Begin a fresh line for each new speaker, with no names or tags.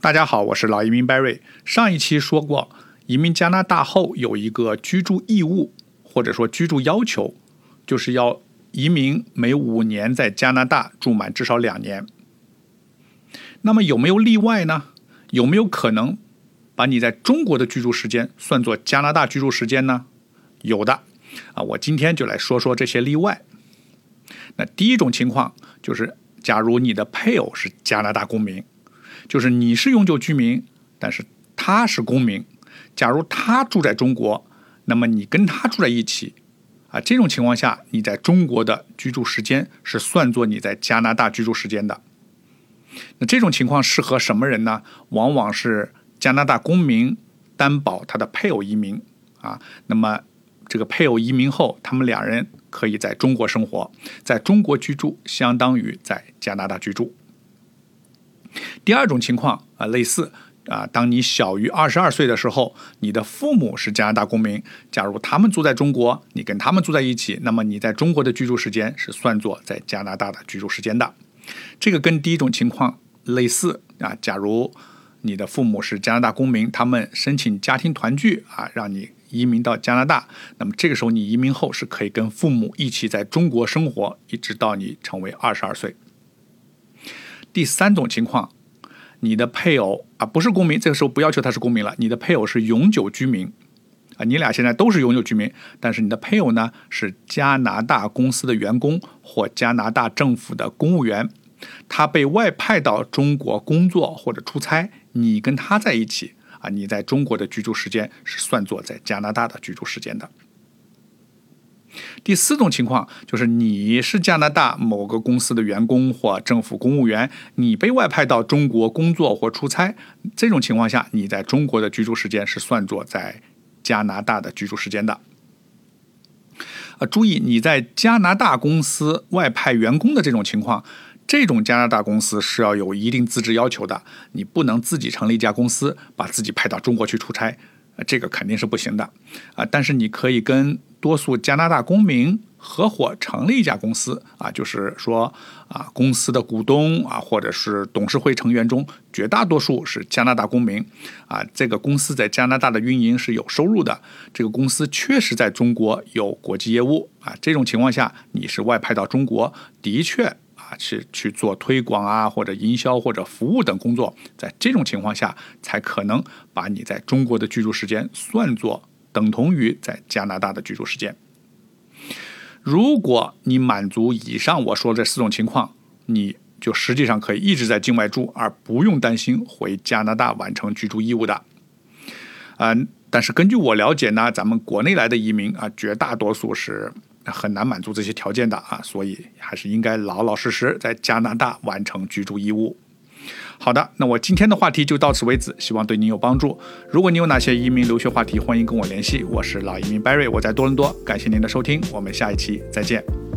大家好，我是老移民 Barry。上一期说过，移民加拿大后有一个居住义务，或者说居住要求，就是要移民每五年在加拿大住满至少两年。那么有没有例外呢？有没有可能把你在中国的居住时间算作加拿大居住时间呢？有的啊，我今天就来说说这些例外。那第一种情况就是，假如你的配偶是加拿大公民。就是你是永久居民，但是他是公民。假如他住在中国，那么你跟他住在一起，啊，这种情况下，你在中国的居住时间是算作你在加拿大居住时间的。那这种情况适合什么人呢？往往是加拿大公民担保他的配偶移民啊。那么这个配偶移民后，他们两人可以在中国生活，在中国居住，相当于在加拿大居住。第二种情况啊，类似啊，当你小于二十二岁的时候，你的父母是加拿大公民，假如他们住在中国，你跟他们住在一起，那么你在中国的居住时间是算作在加拿大的居住时间的。这个跟第一种情况类似啊，假如你的父母是加拿大公民，他们申请家庭团聚啊，让你移民到加拿大，那么这个时候你移民后是可以跟父母一起在中国生活，一直到你成为二十二岁。第三种情况，你的配偶啊不是公民，这个时候不要求他是公民了。你的配偶是永久居民啊，你俩现在都是永久居民，但是你的配偶呢是加拿大公司的员工或加拿大政府的公务员，他被外派到中国工作或者出差，你跟他在一起啊，你在中国的居住时间是算作在加拿大的居住时间的。第四种情况就是你是加拿大某个公司的员工或政府公务员，你被外派到中国工作或出差，这种情况下，你在中国的居住时间是算作在加拿大的居住时间的。啊，注意你在加拿大公司外派员工的这种情况，这种加拿大公司是要有一定资质要求的，你不能自己成立一家公司，把自己派到中国去出差。这个肯定是不行的啊！但是你可以跟多数加拿大公民合伙成立一家公司啊，就是说啊，公司的股东啊，或者是董事会成员中绝大多数是加拿大公民啊。这个公司在加拿大的运营是有收入的，这个公司确实在中国有国际业务啊。这种情况下，你是外派到中国，的确。啊，去去做推广啊，或者营销或者服务等工作，在这种情况下，才可能把你在中国的居住时间算作等同于在加拿大的居住时间。如果你满足以上我说这四种情况，你就实际上可以一直在境外住，而不用担心回加拿大完成居住义务的。嗯，但是根据我了解呢，咱们国内来的移民啊，绝大多数是。很难满足这些条件的啊，所以还是应该老老实实在加拿大完成居住义务。好的，那我今天的话题就到此为止，希望对您有帮助。如果你有哪些移民留学话题，欢迎跟我联系。我是老移民 Barry，我在多伦多，感谢您的收听，我们下一期再见。